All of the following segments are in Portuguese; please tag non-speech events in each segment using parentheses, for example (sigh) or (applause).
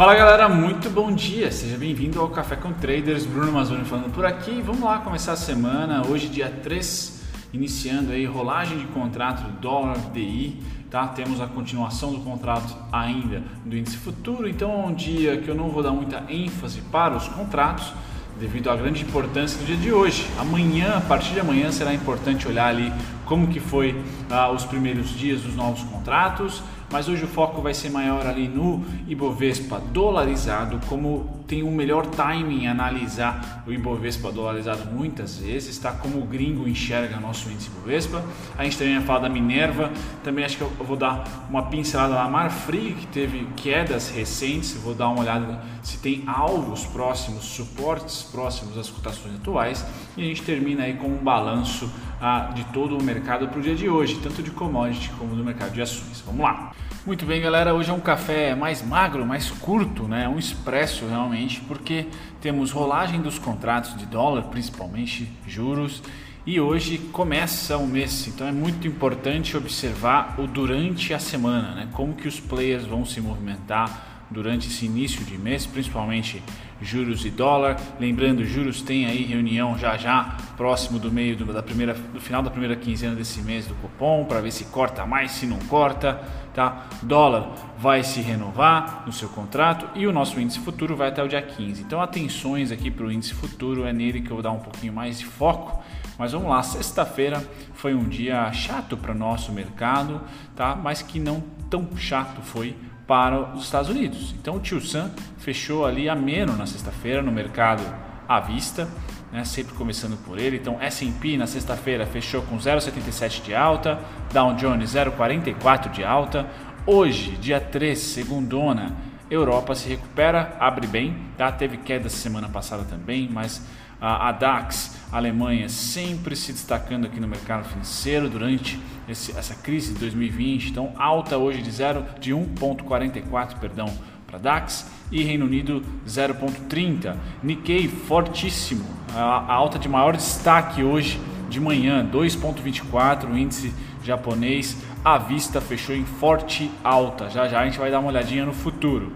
Fala galera, muito bom dia, seja bem-vindo ao Café com Traders, Bruno Mazzoni falando por aqui. Vamos lá começar a semana, hoje dia 3, iniciando aí rolagem de contrato dólar DI, tá? Temos a continuação do contrato ainda do índice futuro, então é um dia que eu não vou dar muita ênfase para os contratos, devido à grande importância do dia de hoje. Amanhã, a partir de amanhã, será importante olhar ali como que foi ah, os primeiros dias dos novos contratos, mas hoje o foco vai ser maior ali no Ibovespa dolarizado, como tem um melhor timing analisar o Ibovespa dolarizado muitas vezes, tá? Como o gringo enxerga nosso índice Ibovespa. A gente também vai falar da Minerva, também acho que eu vou dar uma pincelada na Marfrig, que teve quedas recentes, vou dar uma olhada se tem alvos próximos, suportes próximos às cotações atuais, e a gente termina aí com um balanço ah, de todo o mercado para o dia de hoje, tanto de commodity como do mercado de ações. Vamos lá! Muito bem, galera. Hoje é um café mais magro, mais curto, né? Um expresso realmente, porque temos rolagem dos contratos de dólar, principalmente juros, e hoje começa o mês. Então é muito importante observar o durante a semana, né? Como que os players vão se movimentar durante esse início de mês, principalmente juros e dólar. Lembrando, juros tem aí reunião já já próximo do meio do, da primeira, do final da primeira quinzena desse mês do cupom para ver se corta mais, se não corta, tá? Dólar vai se renovar no seu contrato e o nosso índice futuro vai até o dia 15. Então atenções aqui para o índice futuro, é nele que eu vou dar um pouquinho mais de foco. Mas vamos lá, sexta-feira foi um dia chato para o nosso mercado, tá? Mas que não tão chato foi para os Estados Unidos. Então o Tio Sam fechou ali a menos na sexta-feira no mercado à vista, né, sempre começando por ele. Então S&P na sexta-feira fechou com 0,77 de alta, Dow Jones 0,44 de alta. Hoje, dia 3, segundona, Europa se recupera, abre bem, tá? Teve queda semana passada também, mas a DAX Alemanha sempre se destacando aqui no mercado financeiro durante esse, essa crise de 2020. Então, alta hoje de 0 de 1.44, perdão, para DAX e Reino Unido 0.30. Nikkei fortíssimo, a, a alta de maior destaque hoje de manhã, 2.24, o índice japonês à vista fechou em forte alta. Já já a gente vai dar uma olhadinha no futuro,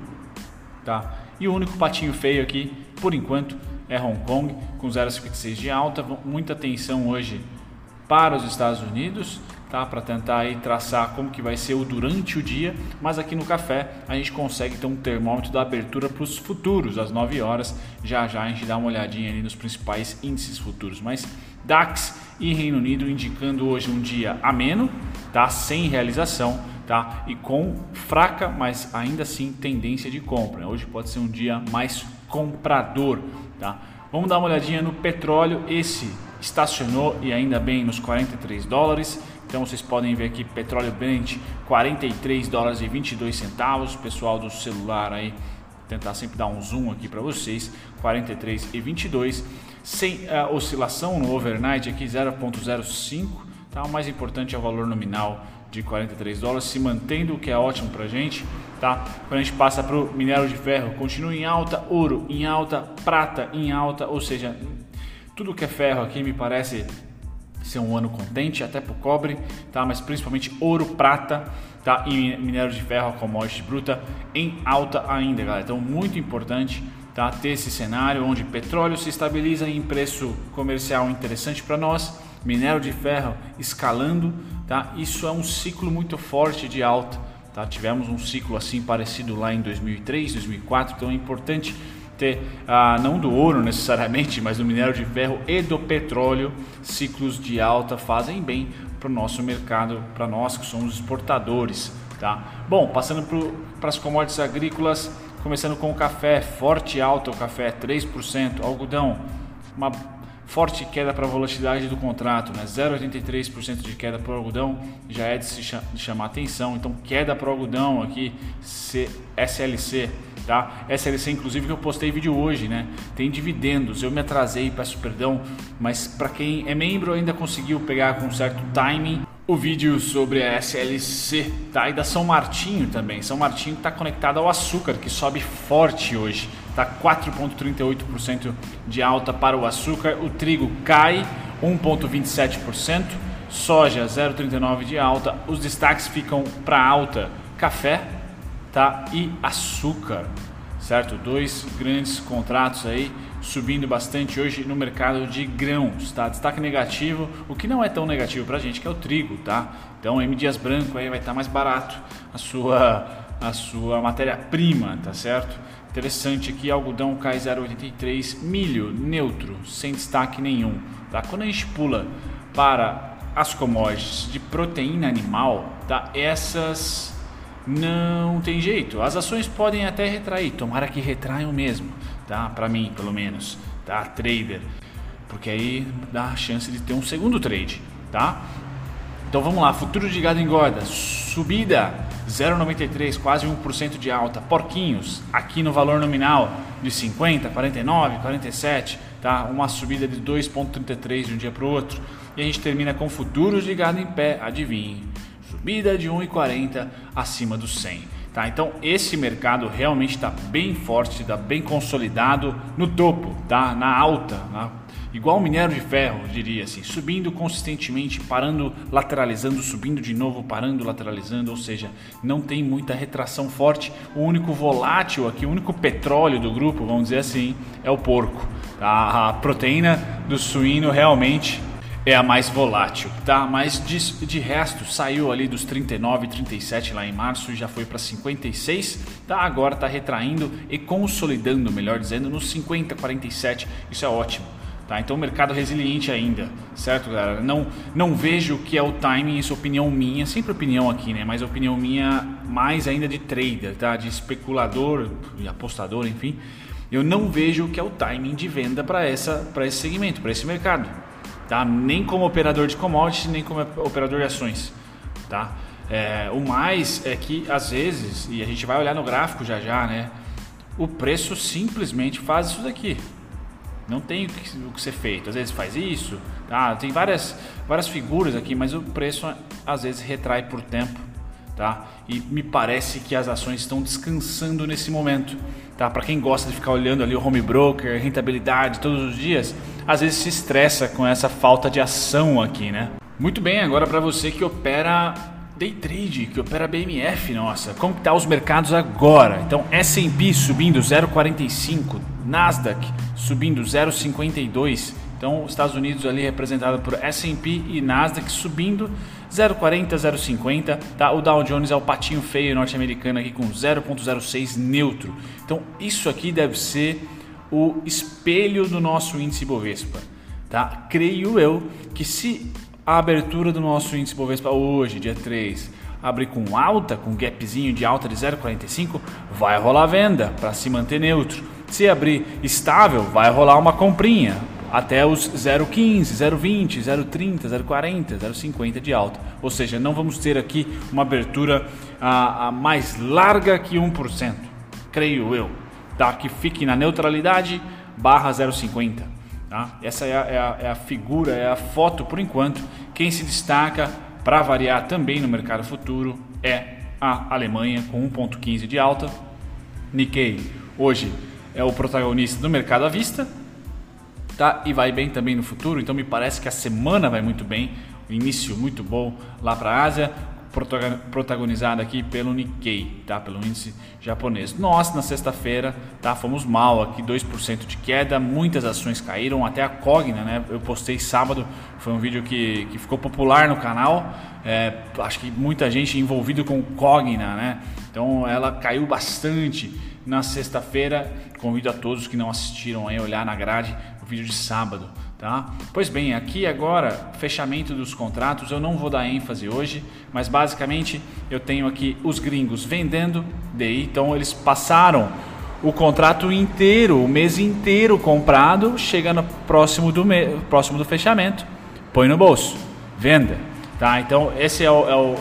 tá? E o único patinho feio aqui, por enquanto, é Hong Kong com 0,56 de alta. Muita atenção hoje para os Estados Unidos, tá? Para tentar aí traçar como que vai ser o durante o dia, mas aqui no café a gente consegue ter um termômetro da abertura para os futuros às 9 horas. Já já a gente dá uma olhadinha ali nos principais índices futuros, mas DAX e Reino Unido indicando hoje um dia ameno, tá? Sem realização, tá? E com fraca, mas ainda assim tendência de compra. Hoje pode ser um dia mais comprador, tá? Vamos dar uma olhadinha no petróleo. Esse estacionou e ainda bem nos 43 dólares. Então vocês podem ver aqui petróleo Brent 43 dólares e 22 centavos. Pessoal do celular aí tentar sempre dar um zoom aqui para vocês. 43 e 22 sem uh, oscilação no overnight aqui 0.05. Tá? O mais importante é o valor nominal de 43 dólares, se mantendo, o que é ótimo para a gente. Tá? Quando a gente passa para o minério de ferro, continua em alta, ouro em alta, prata em alta, ou seja, tudo que é ferro aqui me parece ser um ano contente, até para o cobre, tá? mas principalmente ouro, prata tá? e minério de ferro, a commodity bruta, em alta ainda, galera. Então, muito importante tá? ter esse cenário onde petróleo se estabiliza em preço comercial interessante para nós, minério de ferro escalando, tá? Isso é um ciclo muito forte de alta, tá? Tivemos um ciclo assim parecido lá em 2003, 2004, então é importante ter ah, não do ouro necessariamente, mas do minério de ferro e do petróleo, ciclos de alta fazem bem para o nosso mercado, para nós que somos exportadores, tá? Bom, passando para as commodities agrícolas, começando com o café, forte alta o café, 3%, algodão, uma Forte queda para a volatilidade do contrato, né? 0,83% de queda para o algodão já é de, se chamar atenção. Então, queda para o algodão aqui, SLC, tá? SLC, inclusive, que eu postei vídeo hoje, né? Tem dividendos. Eu me atrasei, peço perdão, mas para quem é membro ainda conseguiu pegar com certo timing o vídeo sobre a SLC, tá? E da São Martinho também. São Martinho está conectado ao açúcar, que sobe forte hoje. Tá 4,38% de alta para o açúcar. O trigo cai 1,27%. Soja 0,39% de alta. Os destaques ficam para alta: café, tá? E açúcar. certo? Dois grandes contratos aí subindo bastante hoje no mercado de grãos, tá? Destaque negativo, o que não é tão negativo para a gente, que é o trigo, tá? Então, M Dias Branco aí vai estar tá mais barato a sua, a sua matéria-prima, tá certo? Interessante aqui, algodão cai 0,83, milho neutro, sem destaque nenhum, tá? Quando a gente pula para as commodities de proteína animal, tá? Essas não tem jeito. As ações podem até retrair, tomara que retraiam mesmo, tá? Para mim, pelo menos, tá? Trader, porque aí dá a chance de ter um segundo trade, tá? Então vamos lá, futuro de gado engorda, subida 0,93, quase 1% de alta. Porquinhos, aqui no valor nominal de 50, 49, 47, tá? Uma subida de 2,33 de um dia para o outro. E a gente termina com futuros de gado em pé, adivinhe subida de 1,40 acima dos 100. Tá? Então esse mercado realmente está bem forte, está bem consolidado no topo, tá? na alta, igual o minério de ferro, diria assim, subindo consistentemente, parando, lateralizando, subindo de novo, parando, lateralizando, ou seja, não tem muita retração forte. O único volátil aqui, o único petróleo do grupo, vamos dizer assim, é o porco. Tá? A proteína do suíno realmente é a mais volátil, tá? Mas de, de resto saiu ali dos 39, 37 lá em março e já foi para 56, tá? Agora está retraindo e consolidando, melhor dizendo, nos 50, 47. Isso é ótimo. Tá, então mercado resiliente ainda, certo, galera? Não, não vejo que é o timing, isso é opinião minha, sempre opinião aqui, né? Mas opinião minha mais ainda de trader, tá? De especulador e apostador, enfim. Eu não vejo que é o timing de venda para esse segmento, para esse mercado tá? Nem como operador de commodities, nem como operador de ações, tá? É, o mais é que às vezes, e a gente vai olhar no gráfico já já, né? O preço simplesmente faz isso daqui. Não tem o que, o que ser feito. Às vezes faz isso, tá? Tem várias, várias figuras aqui, mas o preço às vezes retrai por tempo, tá? E me parece que as ações estão descansando nesse momento, tá? Para quem gosta de ficar olhando ali o home broker, rentabilidade todos os dias, às vezes se estressa com essa falta de ação aqui, né? Muito bem, agora para você que opera day trade, que opera BMF, nossa, como tá os mercados agora? Então, S&P subindo 0,45, Nasdaq subindo 0,52. Então, Estados Unidos ali representado por S&P e Nasdaq subindo 0,40, 0,50, tá? O Dow Jones é o patinho feio norte-americano aqui com 0,06 neutro. Então, isso aqui deve ser o espelho do nosso índice Bovespa. Tá? Creio eu que se a abertura do nosso índice Bovespa hoje, dia 3, abrir com alta, com gapzinho de alta de 0,45, vai rolar venda para se manter neutro. Se abrir estável, vai rolar uma comprinha até os 0,15, 0,20, 0,30, 0,40, 0,50 de alta. Ou seja, não vamos ter aqui uma abertura a, a mais larga que 1%, creio eu tá? que fique na neutralidade barra 0,50. Tá? Essa é a, é, a, é a figura, é a foto por enquanto. Quem se destaca para variar também no mercado futuro é a Alemanha com 1,15 de alta. Nikkei hoje é o protagonista do mercado à vista, tá? E vai bem também no futuro. Então me parece que a semana vai muito bem, o início muito bom lá para a Ásia protagonizada aqui pelo Nikkei, tá? Pelo índice japonês. Nós, na sexta-feira, tá? Fomos mal aqui, 2% de queda, muitas ações caíram, até a Cogna, né? Eu postei sábado, foi um vídeo que, que ficou popular no canal, é, acho que muita gente envolvido com Cogna, né? Então ela caiu bastante na sexta-feira. Convido a todos que não assistiram a olhar na grade o vídeo de sábado. Tá? Pois bem, aqui agora, fechamento dos contratos, eu não vou dar ênfase hoje, mas basicamente eu tenho aqui os gringos vendendo DI, então eles passaram o contrato inteiro, o mês inteiro comprado, chega no próximo do, me, próximo do fechamento, põe no bolso, venda. Tá? Então esse é o, é o,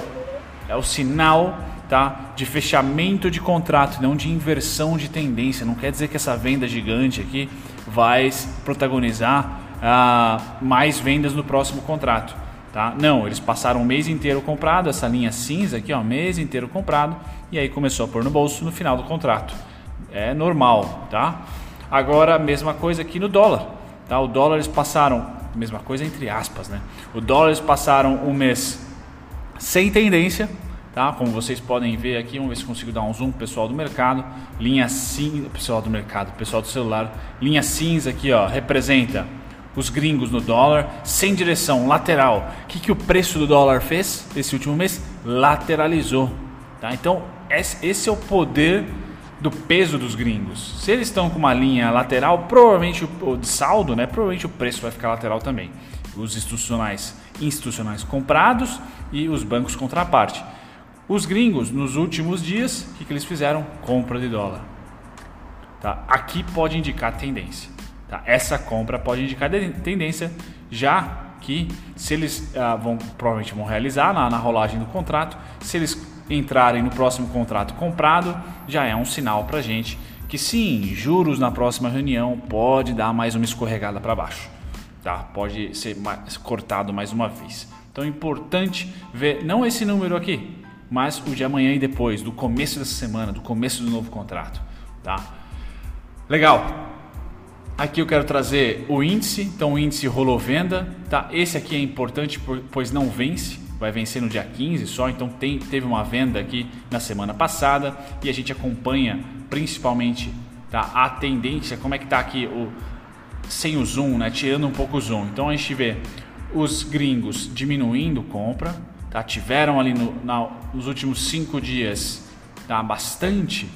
é o sinal tá? de fechamento de contrato, não de inversão de tendência. Não quer dizer que essa venda gigante aqui vai protagonizar ah, mais vendas no próximo contrato. Tá? Não, eles passaram o mês inteiro comprado, essa linha cinza aqui, ó, mês inteiro comprado, e aí começou a pôr no bolso no final do contrato. É normal, tá? Agora, mesma coisa aqui no dólar. Tá? O dólar eles passaram, mesma coisa entre aspas, né? O dólar eles passaram um mês sem tendência, tá? Como vocês podem ver aqui, vamos ver se consigo dar um zoom pessoal do mercado. Linha cinza, pessoal do mercado, pessoal do celular. Linha cinza aqui, ó, representa os gringos no dólar, sem direção, lateral. O que, que o preço do dólar fez esse último mês? Lateralizou. Tá? Então, esse é o poder do peso dos gringos. Se eles estão com uma linha lateral, provavelmente o de saldo, né? Provavelmente o preço vai ficar lateral também. Os institucionais, institucionais comprados e os bancos contraparte. Os gringos, nos últimos dias, o que, que eles fizeram? Compra de dólar. Tá? Aqui pode indicar tendência. Tá? Essa compra pode indicar tendência, já que se eles ah, vão provavelmente vão realizar na, na rolagem do contrato, se eles entrarem no próximo contrato comprado, já é um sinal para gente que sim, juros na próxima reunião pode dar mais uma escorregada para baixo, tá? Pode ser mais, cortado mais uma vez. Então é importante ver não esse número aqui, mas o de amanhã e depois, do começo dessa semana, do começo do novo contrato, tá? Legal. Aqui eu quero trazer o índice, então o índice rolou venda, tá? Esse aqui é importante pois não vence, vai vencer no dia 15 só, então tem, teve uma venda aqui na semana passada e a gente acompanha principalmente tá, a tendência, como é que tá aqui o sem o zoom, né? Tirando um pouco o zoom. Então a gente vê os gringos diminuindo compra, tá? Tiveram ali no, na, nos últimos cinco dias tá? bastante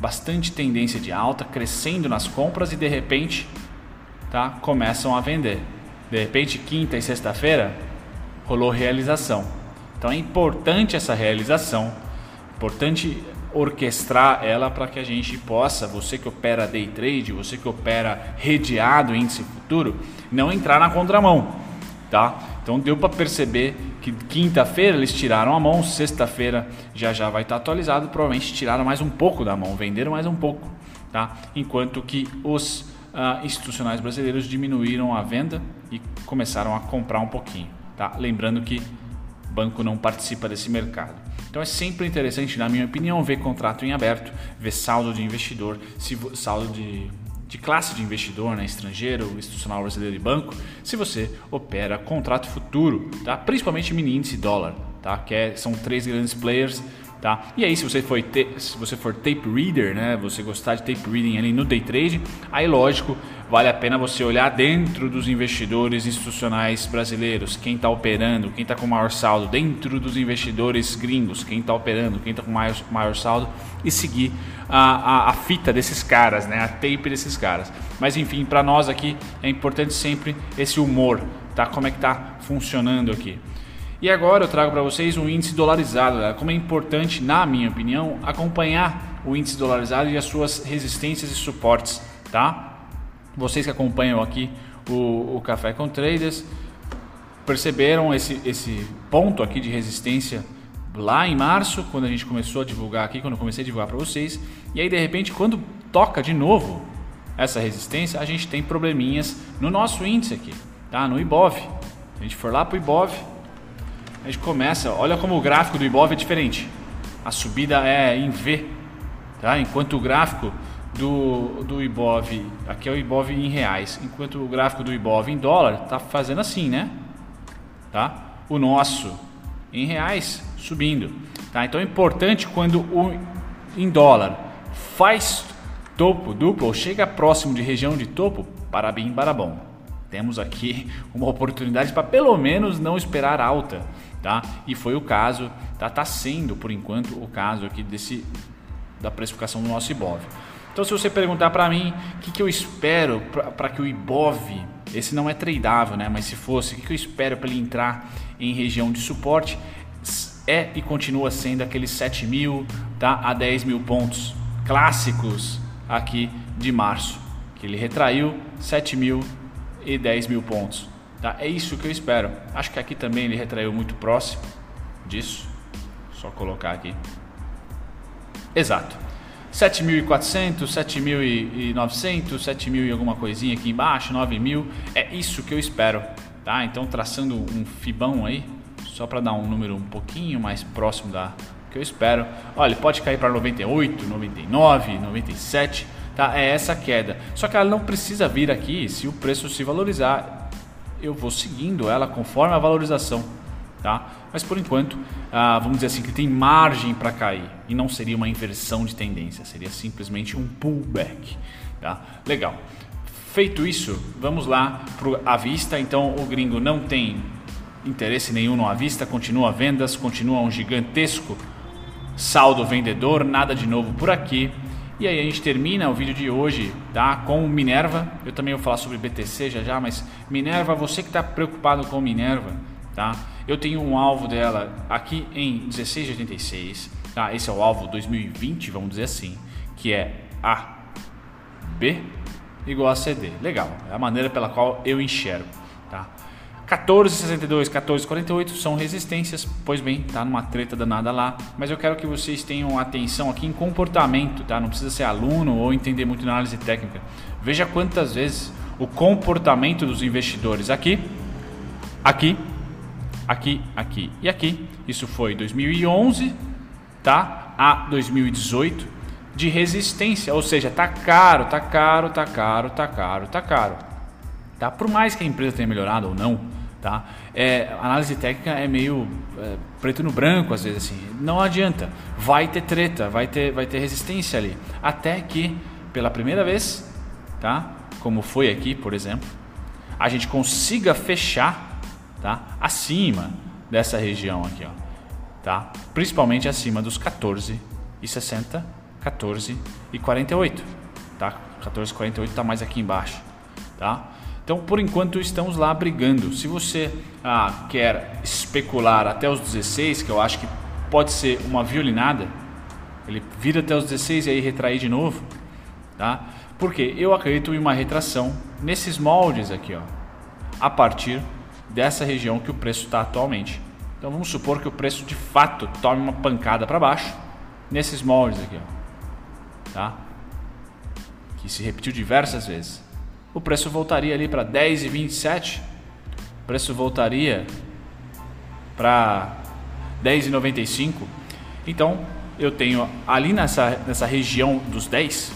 bastante tendência de alta, crescendo nas compras e de repente tá, começam a vender. De repente, quinta e sexta-feira rolou realização. Então é importante essa realização, importante orquestrar ela para que a gente possa, você que opera day trade, você que opera redeado índice futuro, não entrar na contramão, tá? Então deu para perceber que quinta-feira eles tiraram a mão, sexta-feira já já vai estar atualizado, provavelmente tiraram mais um pouco da mão, venderam mais um pouco, tá? Enquanto que os uh, institucionais brasileiros diminuíram a venda e começaram a comprar um pouquinho, tá? Lembrando que banco não participa desse mercado. Então é sempre interessante, na minha opinião, ver contrato em aberto, ver saldo de investidor, se saldo de de classe de investidor, né, estrangeiro, institucional brasileiro e banco, se você opera contrato futuro, tá? principalmente mini índice dólar, tá? que é, são três grandes players Tá? E aí, se você, for te, se você for tape reader, né, você gostar de tape reading ali no day trade, aí lógico, vale a pena você olhar dentro dos investidores institucionais brasileiros, quem está operando, quem está com maior saldo, dentro dos investidores gringos, quem está operando, quem está com maior, maior saldo, e seguir a, a, a, fita desses caras, né, a tape desses caras. Mas enfim, para nós aqui é importante sempre esse humor, tá? Como é que está funcionando aqui. E agora eu trago para vocês um índice dolarizado, né? como é importante, na minha opinião, acompanhar o índice dolarizado e as suas resistências e suportes, tá? Vocês que acompanham aqui o, o Café com Traders perceberam esse, esse ponto aqui de resistência lá em março, quando a gente começou a divulgar aqui, quando eu comecei a divulgar para vocês, e aí de repente quando toca de novo essa resistência, a gente tem probleminhas no nosso índice aqui, tá? No IBOV. A gente for lá para o IBOV, a gente começa, olha como o gráfico do Ibov é diferente. A subida é em V, tá? Enquanto o gráfico do, do Ibov, aqui é o Ibov em reais, enquanto o gráfico do Ibov em dólar tá fazendo assim, né? Tá? O nosso em reais subindo, tá? Então é importante quando o em dólar faz topo duplo ou chega próximo de região de topo, parabéns, barabom. Temos aqui (laughs) uma oportunidade para pelo menos não esperar alta tá? E foi o caso, tá, tá sendo por enquanto o caso aqui desse da precificação do nosso IBOV. Então, se você perguntar para mim o que, que eu espero para que o IBOV, esse não é tradeável, né? Mas se fosse, o que, que eu espero para ele entrar em região de suporte, é e continua sendo aqueles 7 mil tá, a 10 mil pontos clássicos aqui de março, que ele retraiu 7 mil e 10 mil pontos. Tá? É isso que eu espero. Acho que aqui também ele retraiu muito próximo disso. Só colocar aqui. Exato. 7.400, 7.900, 7.000 e alguma coisinha aqui embaixo, 9.000. É isso que eu espero. Tá? Então traçando um fibão aí, só para dar um número um pouquinho mais próximo da que eu espero. Olha, pode cair para 98, 99, 97, tá? É essa queda. Só que ela não precisa vir aqui se o preço se valorizar eu vou seguindo ela conforme a valorização. Tá? Mas por enquanto, ah, vamos dizer assim que tem margem para cair e não seria uma inversão de tendência, seria simplesmente um pullback, tá? Legal. Feito isso, vamos lá para a vista. Então o gringo não tem interesse nenhum no à vista, continua vendas, continua um gigantesco saldo vendedor, nada de novo por aqui. E aí a gente termina o vídeo de hoje tá, com Minerva. Eu também vou falar sobre BTC já já, mas Minerva, você que está preocupado com Minerva, tá? Eu tenho um alvo dela aqui em 16,86, tá? Esse é o alvo 2020, vamos dizer assim, que é A, B igual a CD. Legal, é a maneira pela qual eu enxergo, tá? 14,62, 14,48 são resistências, pois bem, tá numa treta danada lá, mas eu quero que vocês tenham atenção aqui em comportamento, tá? Não precisa ser aluno ou entender muito na análise técnica. Veja quantas vezes o comportamento dos investidores aqui, aqui, aqui, aqui e aqui. Isso foi 2011, tá? A 2018 de resistência, ou seja, tá caro, tá caro, tá caro, tá caro, tá caro. Tá? Por mais que a empresa tenha melhorado ou não, Tá? É, análise técnica é meio é, preto no branco às vezes assim. Não adianta, vai ter treta, vai ter, vai ter resistência ali, até que pela primeira vez, tá? Como foi aqui, por exemplo, a gente consiga fechar, tá? Acima dessa região aqui, ó, tá? Principalmente acima dos 14 e 60, 14 e 48, tá? 14 e 48 está mais aqui embaixo, tá? Então, por enquanto, estamos lá brigando. Se você ah, quer especular até os 16, que eu acho que pode ser uma violinada, ele vira até os 16 e aí retrair de novo, tá? Porque eu acredito em uma retração nesses moldes aqui, ó, a partir dessa região que o preço está atualmente. Então vamos supor que o preço de fato tome uma pancada para baixo nesses moldes aqui, ó, tá? Que se repetiu diversas vezes o preço voltaria ali para 10,27. O preço voltaria para 10,95. Então, eu tenho ali nessa, nessa região dos 10,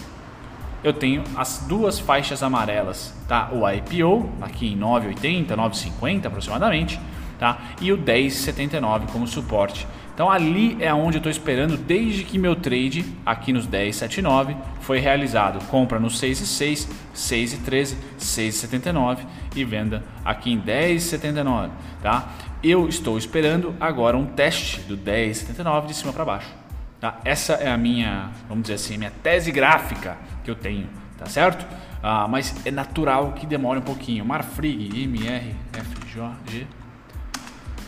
eu tenho as duas faixas amarelas, tá? O IPO aqui em 9,80, 9,50 aproximadamente, tá? E o 10,79 como suporte. Então ali é onde eu estou esperando desde que meu trade aqui nos 10,79 foi realizado. Compra no 6,6, 6,13, 6,79 e venda aqui em 10,79, tá? Eu estou esperando agora um teste do 10,79 de cima para baixo. Tá? Essa é a minha, vamos dizer assim, minha tese gráfica que eu tenho, tá certo? Ah, mas é natural que demore um pouquinho. Marfrig, MR, FJ,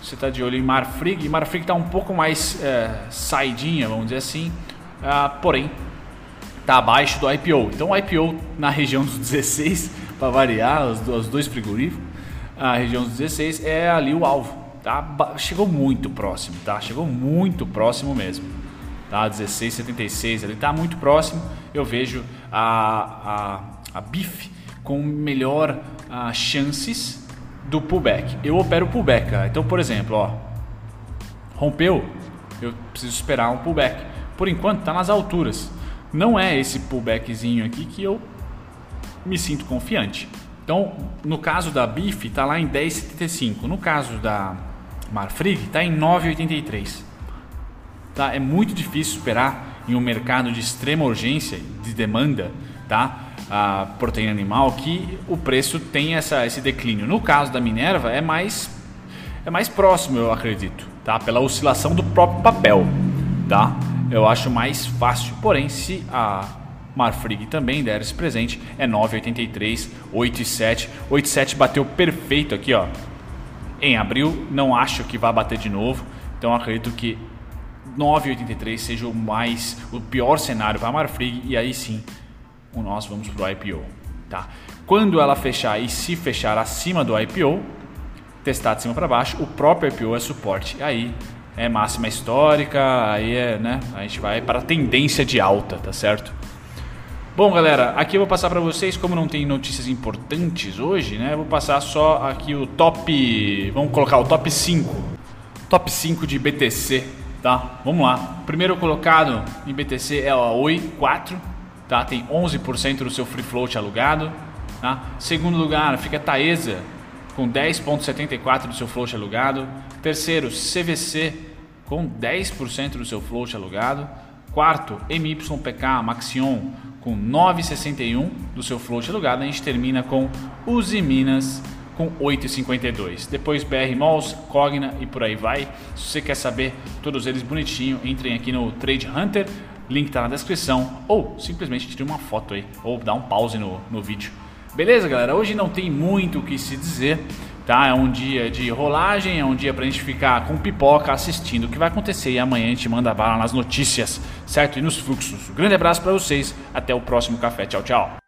você está de olho em Marfrig. Marfrig está um pouco mais é, saidinha, vamos dizer assim, ah, porém está abaixo do IPO. Então o IPO na região dos 16, para variar, os, os, dois frigoríficos, a região dos 16 é ali o alvo. Tá? Chegou muito próximo, tá? Chegou muito próximo mesmo. Tá? 16,76 ali está muito próximo. Eu vejo a, a, a BIF com melhor a, ah, chances do pullback. Eu opero pullback, cara. Então, por exemplo, ó, rompeu, eu preciso esperar um pullback. Por enquanto, está nas alturas. Não é esse pullbackzinho aqui que eu me sinto confiante. Então, no caso da BIF, está lá em 10,75. No caso da Marfrig, está em 9,83. Tá? É muito difícil esperar em um mercado de extrema urgência, de demanda, tá? a proteína animal que o preço tem essa, esse declínio. No caso da Minerva é mais é mais próximo, eu acredito, tá? Pela oscilação do próprio papel, tá? Eu acho mais fácil. Porém, se a Marfrig também der esse presente, é 9,83, 8,7. 8,7 bateu perfeito aqui, ó. Em abril, não acho que vai bater de novo. Então acredito que 9,83 seja o mais o pior cenário para a Marfrig e aí sim nós vamos para o IPO. Tá? Quando ela fechar e se fechar acima do IPO, testar de cima para baixo, o próprio IPO é suporte. Aí é máxima histórica, aí é, né? A gente vai para a tendência de alta, tá certo? Bom, galera, aqui eu vou passar para vocês, como não tem notícias importantes hoje, né? Eu vou passar só aqui o top, vamos colocar o top 5. Top 5 de BTC, tá? Vamos lá. Primeiro colocado em BTC é a Oi 4 tá? tem 11% do seu free float alugado. Tá? Segundo lugar fica Taesa com 10,74% do seu float alugado. Terceiro, CVC com 10% do seu float alugado. Quarto, MYPK Maxion com 9,61 do seu float alugado. A gente termina com Uzi Minas com 8,52. Depois BR Malls, Cogna e por aí vai. Se você quer saber todos eles bonitinho, entrem aqui no Trade Hunter, link está na descrição, ou simplesmente tire uma foto aí, ou dá um pause no, no vídeo. Beleza, galera? Hoje não tem muito o que se dizer, tá? É um dia de rolagem, é um dia pra gente ficar com pipoca assistindo o que vai acontecer e amanhã a gente manda bala nas notícias, certo? E nos fluxos. Um grande abraço para vocês, até o próximo café. Tchau, tchau.